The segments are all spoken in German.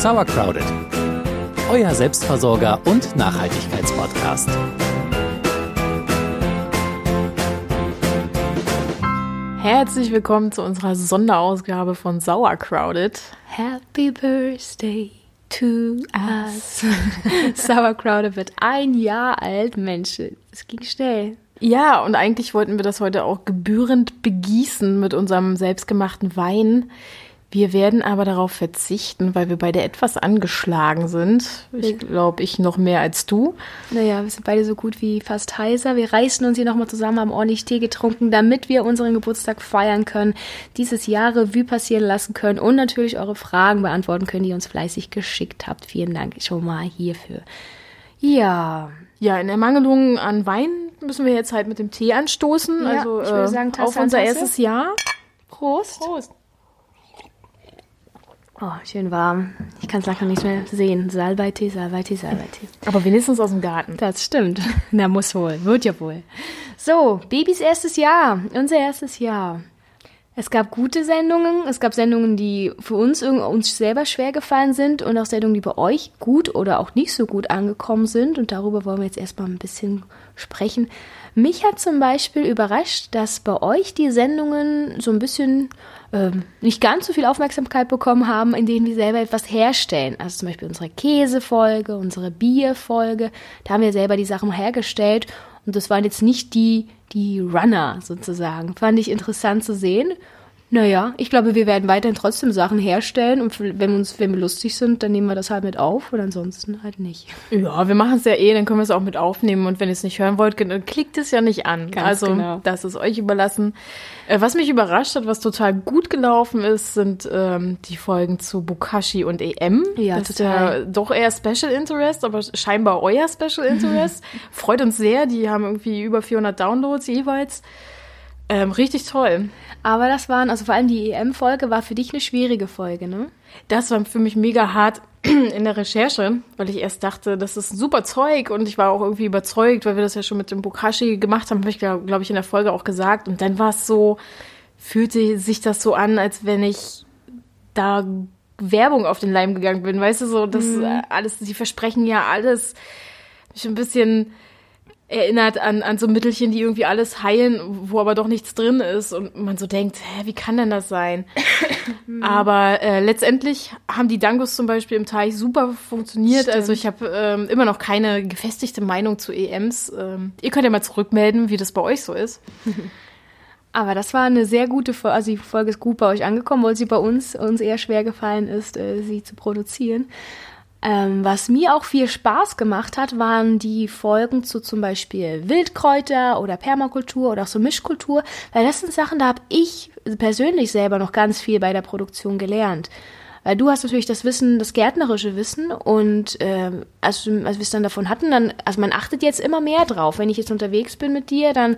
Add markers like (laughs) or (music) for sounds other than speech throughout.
Sauercrowded, euer Selbstversorger und Nachhaltigkeitspodcast. Herzlich willkommen zu unserer Sonderausgabe von Sauercrowded. Happy Birthday to us. (laughs) Sauercrowded wird ein Jahr alt, Mensch. Es ging schnell. Ja, und eigentlich wollten wir das heute auch gebührend begießen mit unserem selbstgemachten Wein. Wir werden aber darauf verzichten, weil wir beide etwas angeschlagen sind. Ich glaube, ich noch mehr als du. Naja, wir sind beide so gut wie fast heiser. Wir reißen uns hier nochmal zusammen, haben ordentlich Tee getrunken, damit wir unseren Geburtstag feiern können, dieses Jahr Revue passieren lassen können und natürlich eure Fragen beantworten können, die ihr uns fleißig geschickt habt. Vielen Dank schon mal hierfür. Ja. Ja, in Ermangelung an Wein müssen wir jetzt halt mit dem Tee anstoßen. Ja, also ich würde äh, sagen, Tasse auf unser Tasse. erstes Jahr. Prost. Prost. Oh, schön warm. Ich kann es langsam nicht mehr sehen. Salbeitee, Salbeitee, Salbeitee. Aber wenigstens aus dem Garten. Das stimmt. (laughs) Na, muss wohl. Wird ja wohl. So, Babys erstes Jahr. Unser erstes Jahr. Es gab gute Sendungen. Es gab Sendungen, die für uns, uns selber schwer gefallen sind und auch Sendungen, die bei euch gut oder auch nicht so gut angekommen sind. Und darüber wollen wir jetzt erstmal ein bisschen sprechen. Mich hat zum Beispiel überrascht, dass bei euch die Sendungen so ein bisschen ähm, nicht ganz so viel Aufmerksamkeit bekommen haben, in denen wir selber etwas herstellen. Also zum Beispiel unsere Käsefolge, unsere Bierfolge. Da haben wir selber die Sachen hergestellt. Und das waren jetzt nicht die, die Runner sozusagen. Fand ich interessant zu sehen. Naja, ich glaube, wir werden weiterhin trotzdem Sachen herstellen und wenn, uns, wenn wir lustig sind, dann nehmen wir das halt mit auf und ansonsten halt nicht. Ja, wir machen es ja eh, dann können wir es auch mit aufnehmen. Und wenn ihr es nicht hören wollt, dann klickt es ja nicht an. Ganz also, genau. das ist euch überlassen. Äh, was mich überrascht hat, was total gut gelaufen ist, sind ähm, die Folgen zu Bukashi und EM. Ja, das total. ist ja doch eher Special Interest, aber scheinbar euer Special Interest. (laughs) Freut uns sehr. Die haben irgendwie über 400 Downloads jeweils. Ähm, richtig toll. Aber das waren, also vor allem die EM-Folge war für dich eine schwierige Folge, ne? Das war für mich mega hart (clears throat) in der Recherche, weil ich erst dachte, das ist super Zeug und ich war auch irgendwie überzeugt, weil wir das ja schon mit dem Bokashi gemacht haben, habe ich glaube glaub ich in der Folge auch gesagt und dann war es so, fühlte sich das so an, als wenn ich da Werbung auf den Leim gegangen bin, weißt du, so das äh, alles, sie versprechen ja alles, mich ein bisschen erinnert an, an so Mittelchen, die irgendwie alles heilen, wo aber doch nichts drin ist und man so denkt, hä, wie kann denn das sein? (laughs) aber äh, letztendlich haben die Dangos zum Beispiel im Teich super funktioniert. Stimmt. Also ich habe ähm, immer noch keine gefestigte Meinung zu EMs. Ähm, ihr könnt ja mal zurückmelden, wie das bei euch so ist. (laughs) Aber das war eine sehr gute Folge, also die Folge ist gut bei euch angekommen, weil sie bei uns, uns eher schwer gefallen ist, äh, sie zu produzieren. Ähm, was mir auch viel Spaß gemacht hat, waren die Folgen zu zum Beispiel Wildkräuter oder Permakultur oder auch so Mischkultur, weil das sind Sachen, da habe ich persönlich selber noch ganz viel bei der Produktion gelernt. Weil du hast natürlich das Wissen, das gärtnerische Wissen und ähm, als, als wir es dann davon hatten, dann, also man achtet jetzt immer mehr drauf. Wenn ich jetzt unterwegs bin mit dir, dann äh,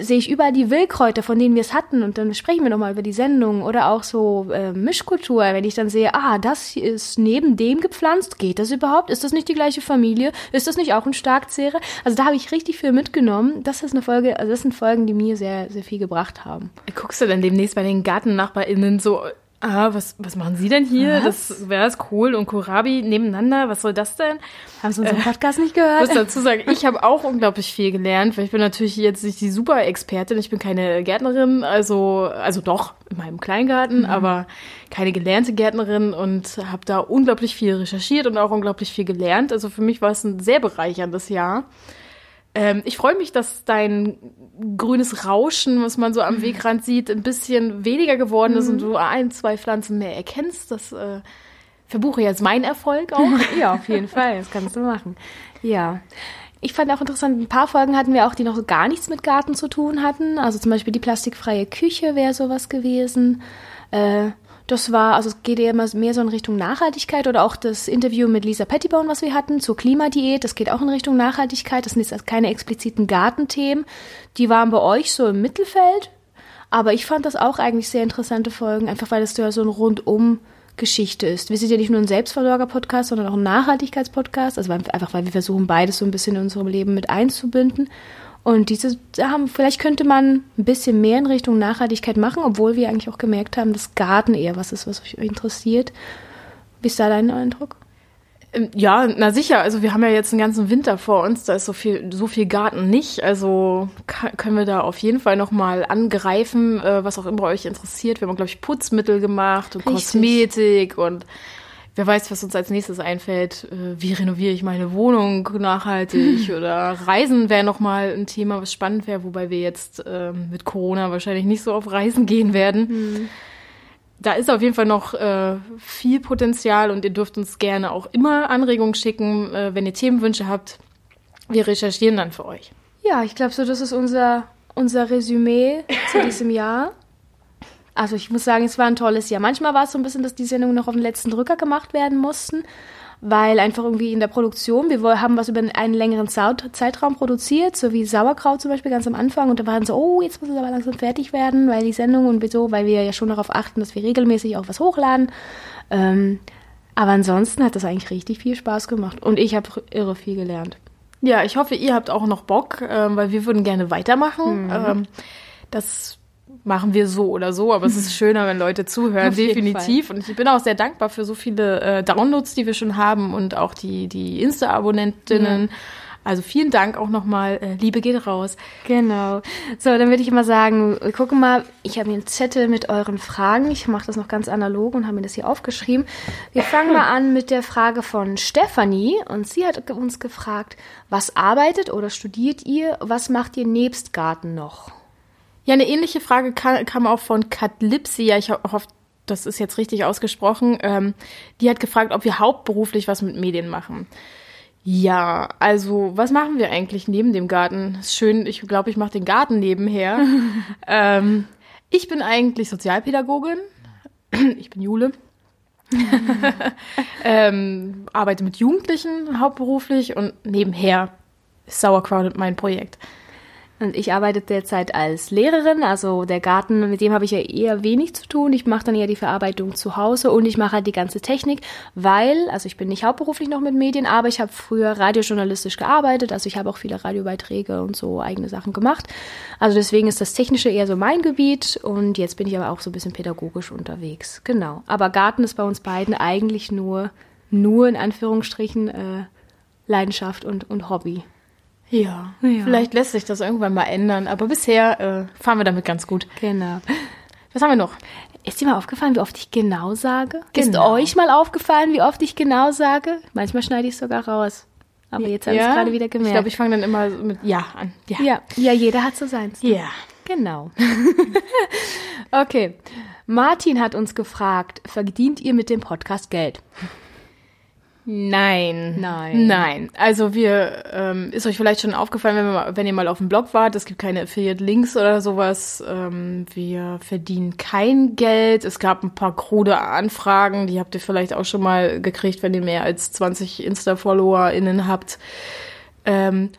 sehe ich überall die Wildkräuter, von denen wir es hatten und dann sprechen wir nochmal über die Sendung oder auch so äh, Mischkultur, wenn ich dann sehe, ah, das ist neben dem gepflanzt, geht das überhaupt? Ist das nicht die gleiche Familie? Ist das nicht auch ein Starkzehre? Also da habe ich richtig viel mitgenommen. Das ist eine Folge, also das sind Folgen, die mir sehr, sehr viel gebracht haben. Guckst du dann demnächst bei den GartennachbarInnen so, ah, was, was machen sie denn hier? Was? Das wäre das Kohl und Kohlrabi nebeneinander. Was soll das denn? Haben Sie unseren Podcast nicht Ich gehört? muss dazu sagen, (laughs) ich habe auch unglaublich viel gelernt, weil ich bin natürlich jetzt nicht die super Expertin. Ich bin keine Gärtnerin, also, also doch in meinem Kleingarten, aber keine gelernte Gärtnerin und habe da unglaublich viel recherchiert und auch unglaublich viel gelernt. Also für mich war es ein sehr bereicherndes Jahr. Ähm, ich freue mich, dass dein grünes Rauschen, was man so am Wegrand sieht, ein bisschen weniger geworden ist und du ein, zwei Pflanzen mehr erkennst. Das äh, verbuche jetzt mein Erfolg auch. (laughs) ja, auf jeden Fall. Das kannst du machen. Ja. Ich fand auch interessant, ein paar Folgen hatten wir auch, die noch so gar nichts mit Garten zu tun hatten. Also zum Beispiel die plastikfreie Küche wäre sowas gewesen. Äh, das war, also es geht eher mehr so in Richtung Nachhaltigkeit oder auch das Interview mit Lisa Pettibone, was wir hatten, zur Klimadiät, das geht auch in Richtung Nachhaltigkeit. Das sind jetzt keine expliziten Gartenthemen. Die waren bei euch so im Mittelfeld. Aber ich fand das auch eigentlich sehr interessante Folgen, einfach weil es ja so ein rundum Geschichte ist. Wir sind ja nicht nur ein Selbstversorger-Podcast, sondern auch ein Nachhaltigkeitspodcast. Also einfach, weil wir versuchen, beides so ein bisschen in unserem Leben mit einzubinden. Und diese haben, vielleicht könnte man ein bisschen mehr in Richtung Nachhaltigkeit machen, obwohl wir eigentlich auch gemerkt haben, dass Garten eher was ist, was euch interessiert. Wie ist da dein Eindruck? Ähm, ja, na sicher. Also wir haben ja jetzt einen ganzen Winter vor uns. Da ist so viel, so viel Garten nicht. Also können wir da auf jeden Fall noch mal angreifen, äh, was auch immer euch interessiert. Wir haben, glaube ich, Putzmittel gemacht und Richtig. Kosmetik und wer weiß, was uns als nächstes einfällt. Äh, wie renoviere ich meine Wohnung nachhaltig (laughs) oder Reisen wäre noch mal ein Thema, was spannend wäre, wobei wir jetzt äh, mit Corona wahrscheinlich nicht so auf Reisen gehen werden. Mhm da ist auf jeden Fall noch äh, viel Potenzial und ihr dürft uns gerne auch immer Anregungen schicken, äh, wenn ihr Themenwünsche habt. Wir recherchieren dann für euch. Ja, ich glaube so, das ist unser, unser Resümee zu (laughs) diesem Jahr. Also ich muss sagen, es war ein tolles Jahr. Manchmal war es so ein bisschen, dass die Sendungen noch auf den letzten Drücker gemacht werden mussten weil einfach irgendwie in der Produktion, wir haben was über einen längeren Zeitraum produziert, so wie Sauerkraut zum Beispiel ganz am Anfang und da waren so, oh, jetzt muss es aber langsam fertig werden, weil die Sendung und so, weil wir ja schon darauf achten, dass wir regelmäßig auch was hochladen. Ähm, aber ansonsten hat das eigentlich richtig viel Spaß gemacht und ich habe irre viel gelernt. Ja, ich hoffe, ihr habt auch noch Bock, äh, weil wir würden gerne weitermachen. Mhm. Ähm, das machen wir so oder so, aber es ist (laughs) schöner, wenn Leute zuhören, definitiv. Und ich bin auch sehr dankbar für so viele äh, Downloads, die wir schon haben und auch die, die Insta-Abonnentinnen. Ja. Also vielen Dank auch nochmal. Äh, Liebe geht raus. Genau. So, dann würde ich immer sagen, wir gucken mal, ich habe hier einen Zettel mit euren Fragen. Ich mache das noch ganz analog und habe mir das hier aufgeschrieben. Wir fangen mal an mit der Frage von Stefanie. Und sie hat uns gefragt, was arbeitet oder studiert ihr? Was macht ihr nebst Garten noch? Ja, eine ähnliche Frage kam, kam auch von Ja, Ich hoffe, das ist jetzt richtig ausgesprochen. Ähm, die hat gefragt, ob wir hauptberuflich was mit Medien machen. Ja, also was machen wir eigentlich neben dem Garten? Ist schön, ich glaube, ich mache den Garten nebenher. (laughs) ähm, ich bin eigentlich Sozialpädagogin. ich bin Jule. (laughs) ähm, arbeite mit Jugendlichen hauptberuflich und nebenher ist Sauerkraut mein Projekt. Und ich arbeite derzeit als Lehrerin, also der Garten, mit dem habe ich ja eher wenig zu tun. Ich mache dann eher die Verarbeitung zu Hause und ich mache halt die ganze Technik, weil, also ich bin nicht hauptberuflich noch mit Medien, aber ich habe früher radiojournalistisch gearbeitet, also ich habe auch viele Radiobeiträge und so eigene Sachen gemacht. Also deswegen ist das Technische eher so mein Gebiet und jetzt bin ich aber auch so ein bisschen pädagogisch unterwegs. Genau. Aber Garten ist bei uns beiden eigentlich nur, nur in Anführungsstrichen äh, Leidenschaft und, und Hobby. Ja, ja, vielleicht lässt sich das irgendwann mal ändern, aber bisher äh, fahren wir damit ganz gut. Genau. Was haben wir noch? Ist dir mal aufgefallen, wie oft ich genau sage? Genau. Ist euch mal aufgefallen, wie oft ich genau sage? Manchmal schneide ich es sogar raus. Aber jetzt habe ich es gerade wieder gemerkt. Ich glaube, ich fange dann immer mit Ja an. Ja, ja, ja jeder hat so seins. Ja. Genau. (laughs) okay. Martin hat uns gefragt, verdient ihr mit dem Podcast Geld? Nein. Nein. Nein. Also wir, ähm, ist euch vielleicht schon aufgefallen, wenn, wir, wenn ihr mal auf dem Blog wart, es gibt keine Affiliate-Links oder sowas. Ähm, wir verdienen kein Geld. Es gab ein paar krude Anfragen, die habt ihr vielleicht auch schon mal gekriegt, wenn ihr mehr als 20 Insta-FollowerInnen habt. Ähm,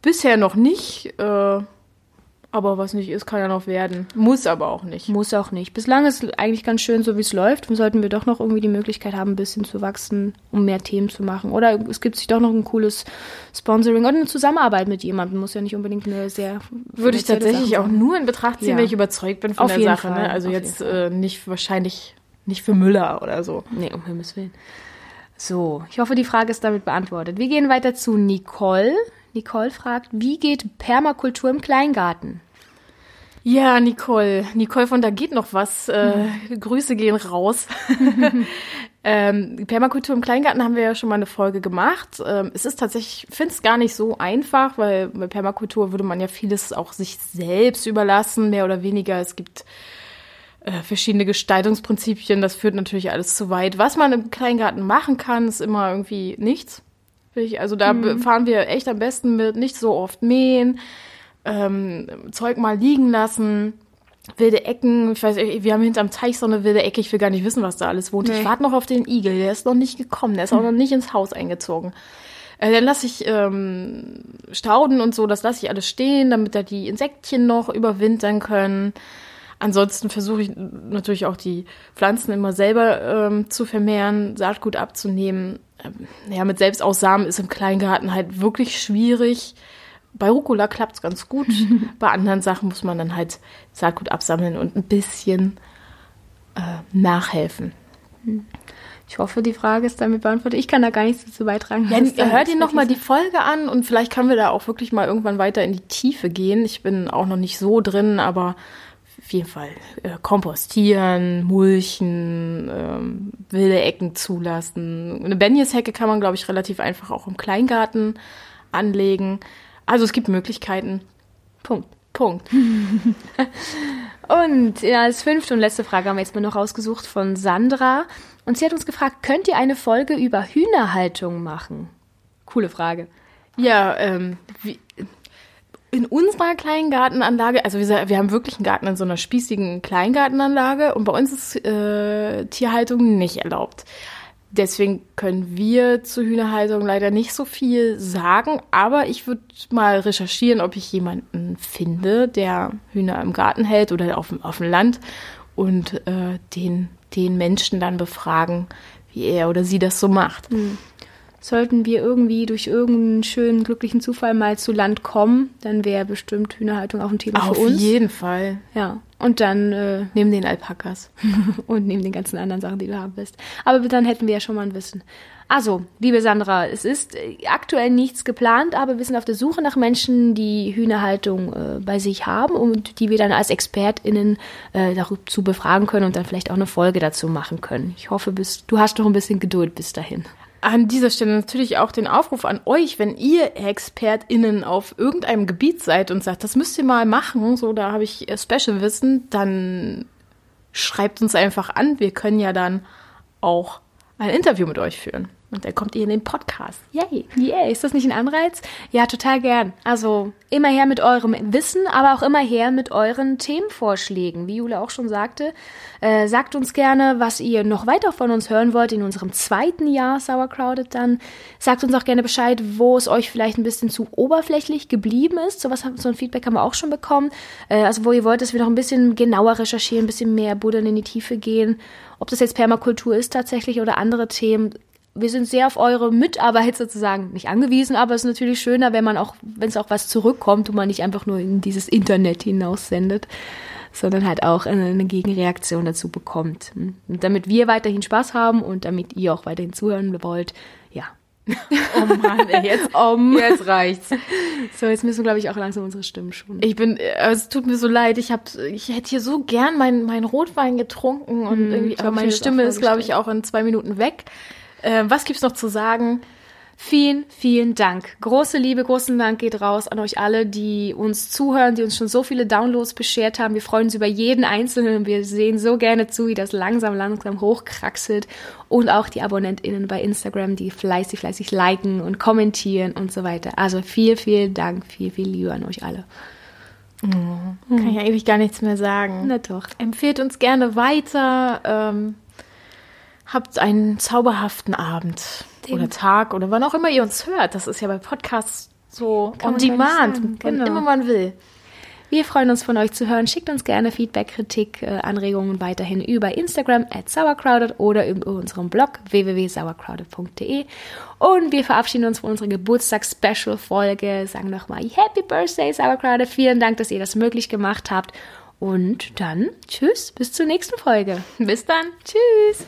bisher noch nicht. Äh, aber was nicht ist, kann ja noch werden. Muss aber auch nicht. Muss auch nicht. Bislang ist es eigentlich ganz schön, so wie es läuft. Sollten wir doch noch irgendwie die Möglichkeit haben, ein bisschen zu wachsen, um mehr Themen zu machen. Oder es gibt sich doch noch ein cooles Sponsoring oder eine Zusammenarbeit mit jemandem. Muss ja nicht unbedingt eine sehr. Würde ich tatsächlich auch nur in Betracht ziehen, ja. wenn ich überzeugt bin von Auf der Sache. Ne? Also Auf jetzt äh, nicht wahrscheinlich nicht für Müller oder so. Nee, um Himmels Willen. So, ich hoffe, die Frage ist damit beantwortet. Wir gehen weiter zu Nicole. Nicole fragt, wie geht Permakultur im Kleingarten? Ja, Nicole. Nicole von da geht noch was. Äh, mhm. Grüße gehen raus. (laughs) ähm, Permakultur im Kleingarten haben wir ja schon mal eine Folge gemacht. Ähm, es ist tatsächlich, ich finde es gar nicht so einfach, weil bei Permakultur würde man ja vieles auch sich selbst überlassen, mehr oder weniger. Es gibt äh, verschiedene Gestaltungsprinzipien. Das führt natürlich alles zu weit. Was man im Kleingarten machen kann, ist immer irgendwie nichts. Also da mhm. fahren wir echt am besten mit nicht so oft mähen ähm, Zeug mal liegen lassen. Wilde Ecken, ich weiß, wir haben hinterm Teich so eine wilde Ecke, ich will gar nicht wissen, was da alles wohnt. Nee. Ich warte noch auf den Igel, der ist noch nicht gekommen, der ist auch noch nicht ins Haus eingezogen. Äh, dann lasse ich ähm, Stauden und so, das lasse ich alles stehen, damit da die Insektchen noch überwintern können. Ansonsten versuche ich natürlich auch die Pflanzen immer selber ähm, zu vermehren, Saatgut abzunehmen. Ähm, ja, mit Selbstaussamen ist im Kleingarten halt wirklich schwierig. Bei Rucola klappt es ganz gut. (laughs) Bei anderen Sachen muss man dann halt Saatgut absammeln und ein bisschen äh, nachhelfen. Ich hoffe, die Frage ist damit beantwortet. Ich kann da gar nichts dazu beitragen. Ja, ja hört ihr nochmal die Folge an und vielleicht können wir da auch wirklich mal irgendwann weiter in die Tiefe gehen. Ich bin auch noch nicht so drin, aber auf jeden Fall äh, kompostieren, mulchen, ähm, wilde Ecken zulassen. Eine Benjeshecke kann man, glaube ich, relativ einfach auch im Kleingarten anlegen. Also es gibt Möglichkeiten. Punkt. Punkt. (laughs) und ja, als fünfte und letzte Frage haben wir jetzt mal noch rausgesucht von Sandra. Und sie hat uns gefragt, könnt ihr eine Folge über Hühnerhaltung machen? Coole Frage. Ja, ähm, wie, in unserer Kleingartenanlage, also wir, wir haben wirklich einen Garten in so einer spießigen Kleingartenanlage und bei uns ist äh, Tierhaltung nicht erlaubt. Deswegen können wir zur Hühnerhaltung leider nicht so viel sagen, aber ich würde mal recherchieren, ob ich jemanden finde, der Hühner im Garten hält oder auf, auf dem Land und äh, den, den Menschen dann befragen, wie er oder sie das so macht. Hm. Sollten wir irgendwie durch irgendeinen schönen, glücklichen Zufall mal zu Land kommen, dann wäre bestimmt Hühnerhaltung auch ein Thema Auf für uns. Auf jeden Fall. Ja. Und dann äh, neben den Alpakas (laughs) und neben den ganzen anderen Sachen, die du haben willst. Aber dann hätten wir ja schon mal ein Wissen. Also, liebe Sandra, es ist äh, aktuell nichts geplant, aber wir sind auf der Suche nach Menschen, die Hühnerhaltung äh, bei sich haben und die wir dann als ExpertInnen äh, dazu befragen können und dann vielleicht auch eine Folge dazu machen können. Ich hoffe, bis, du hast noch ein bisschen Geduld bis dahin an dieser Stelle natürlich auch den Aufruf an euch, wenn ihr ExpertInnen auf irgendeinem Gebiet seid und sagt, das müsst ihr mal machen, so da habe ich äh, Special-Wissen, dann schreibt uns einfach an. Wir können ja dann auch ein Interview mit euch führen. Und dann kommt ihr in den Podcast. Yay, yay. Ist das nicht ein Anreiz? Ja, total gern. Also immer her mit eurem Wissen, aber auch immer her mit euren Themenvorschlägen. Wie Jule auch schon sagte, äh, sagt uns gerne, was ihr noch weiter von uns hören wollt in unserem zweiten Jahr Sauercrowded dann. Sagt uns auch gerne Bescheid, wo es euch vielleicht ein bisschen zu oberflächlich geblieben ist. So, was, so ein Feedback haben wir auch schon bekommen. Äh, also wo ihr wollt, dass wir noch ein bisschen genauer recherchieren, ein bisschen mehr buddeln in die Tiefe gehen. Ob das jetzt Permakultur ist tatsächlich oder andere Themen, wir sind sehr auf eure Mitarbeit sozusagen nicht angewiesen, aber es ist natürlich schöner, wenn man auch, wenn es auch was zurückkommt und man nicht einfach nur in dieses Internet hinaus sendet, sondern halt auch eine Gegenreaktion dazu bekommt. Und damit wir weiterhin Spaß haben und damit ihr auch weiterhin zuhören wollt, ja. (laughs) Oh Mann, ey, jetzt, (laughs) um. jetzt reicht's. So, jetzt müssen, glaube ich, auch langsam unsere Stimmen schon. Ich bin, äh, es tut mir so leid, ich hab, ich hätte hier so gern meinen mein Rotwein getrunken und mm, irgendwie, aber meine Stimme ist, glaube ich, auch in zwei Minuten weg. Äh, was gibt's noch zu sagen? Vielen, vielen Dank. Große Liebe, großen Dank geht raus an euch alle, die uns zuhören, die uns schon so viele Downloads beschert haben. Wir freuen uns über jeden Einzelnen und wir sehen so gerne zu, wie das langsam, langsam hochkraxelt. Und auch die AbonnentInnen bei Instagram, die fleißig, fleißig liken und kommentieren und so weiter. Also viel, vielen Dank, viel, viel Liebe an euch alle. Oh, kann ich eigentlich gar nichts mehr sagen. Na doch. Empfehlt uns gerne weiter. Ähm habt einen zauberhaften Abend Den oder Tag oder wann auch immer ihr uns hört. Das ist ja bei Podcasts so Kann on demand, wann genau. immer man will. Wir freuen uns von euch zu hören. Schickt uns gerne Feedback, Kritik, äh, Anregungen weiterhin über Instagram at sauercrowded oder über unserem Blog www.sauercrowded.de. Und wir verabschieden uns von unserer Geburtstags-Special-Folge. Sagen nochmal Happy Birthday, Sauercrowded. Vielen Dank, dass ihr das möglich gemacht habt. Und dann tschüss, bis zur nächsten Folge. Bis dann. Tschüss.